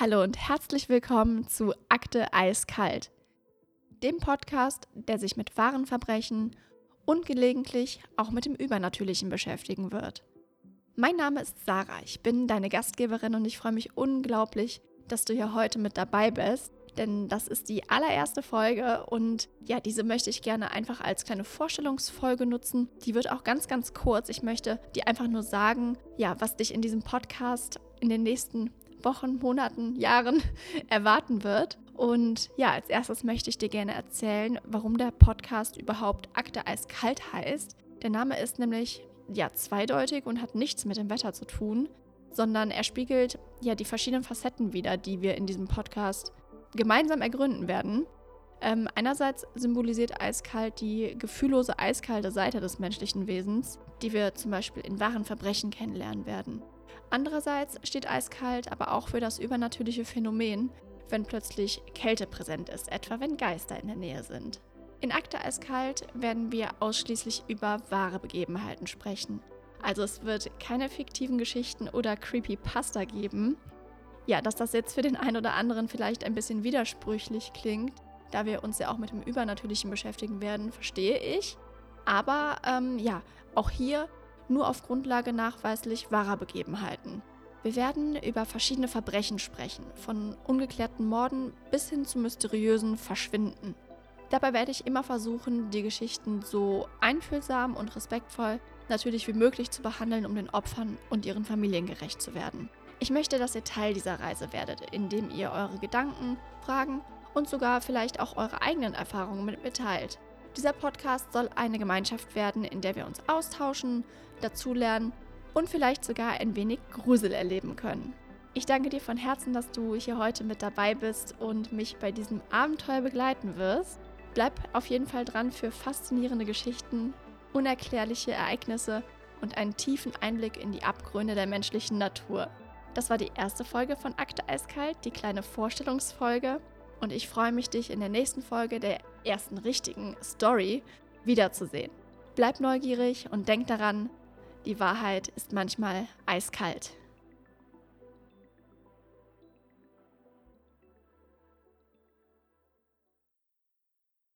Hallo und herzlich willkommen zu Akte Eiskalt, dem Podcast, der sich mit wahren Verbrechen und gelegentlich auch mit dem Übernatürlichen beschäftigen wird. Mein Name ist Sarah, ich bin deine Gastgeberin und ich freue mich unglaublich, dass du hier heute mit dabei bist, denn das ist die allererste Folge und ja, diese möchte ich gerne einfach als kleine Vorstellungsfolge nutzen. Die wird auch ganz, ganz kurz. Ich möchte dir einfach nur sagen, ja, was dich in diesem Podcast in den nächsten Wochen, Monaten, Jahren erwarten wird. Und ja, als erstes möchte ich dir gerne erzählen, warum der Podcast überhaupt Akte eiskalt heißt. Der Name ist nämlich ja zweideutig und hat nichts mit dem Wetter zu tun, sondern er spiegelt ja die verschiedenen Facetten wider, die wir in diesem Podcast gemeinsam ergründen werden. Ähm, einerseits symbolisiert eiskalt die gefühllose, eiskalte Seite des menschlichen Wesens, die wir zum Beispiel in wahren Verbrechen kennenlernen werden. Andererseits steht eiskalt aber auch für das übernatürliche Phänomen, wenn plötzlich Kälte präsent ist, etwa wenn Geister in der Nähe sind. In Akte Eiskalt werden wir ausschließlich über wahre Begebenheiten sprechen. Also es wird keine fiktiven Geschichten oder Creepypasta geben. Ja, dass das jetzt für den einen oder anderen vielleicht ein bisschen widersprüchlich klingt, da wir uns ja auch mit dem Übernatürlichen beschäftigen werden, verstehe ich. Aber ähm, ja, auch hier nur auf Grundlage nachweislich wahrer Begebenheiten. Wir werden über verschiedene Verbrechen sprechen, von ungeklärten Morden bis hin zu mysteriösen Verschwinden. Dabei werde ich immer versuchen, die Geschichten so einfühlsam und respektvoll natürlich wie möglich zu behandeln, um den Opfern und ihren Familien gerecht zu werden. Ich möchte, dass ihr Teil dieser Reise werdet, indem ihr eure Gedanken, Fragen und sogar vielleicht auch eure eigenen Erfahrungen mit mir teilt. Dieser Podcast soll eine Gemeinschaft werden, in der wir uns austauschen, dazulernen und vielleicht sogar ein wenig Grusel erleben können. Ich danke dir von Herzen, dass du hier heute mit dabei bist und mich bei diesem Abenteuer begleiten wirst. Bleib auf jeden Fall dran für faszinierende Geschichten, unerklärliche Ereignisse und einen tiefen Einblick in die Abgründe der menschlichen Natur. Das war die erste Folge von Akte Eiskalt, die kleine Vorstellungsfolge. Und ich freue mich, dich in der nächsten Folge der ersten richtigen Story wiederzusehen. Bleib neugierig und denk daran, die Wahrheit ist manchmal eiskalt.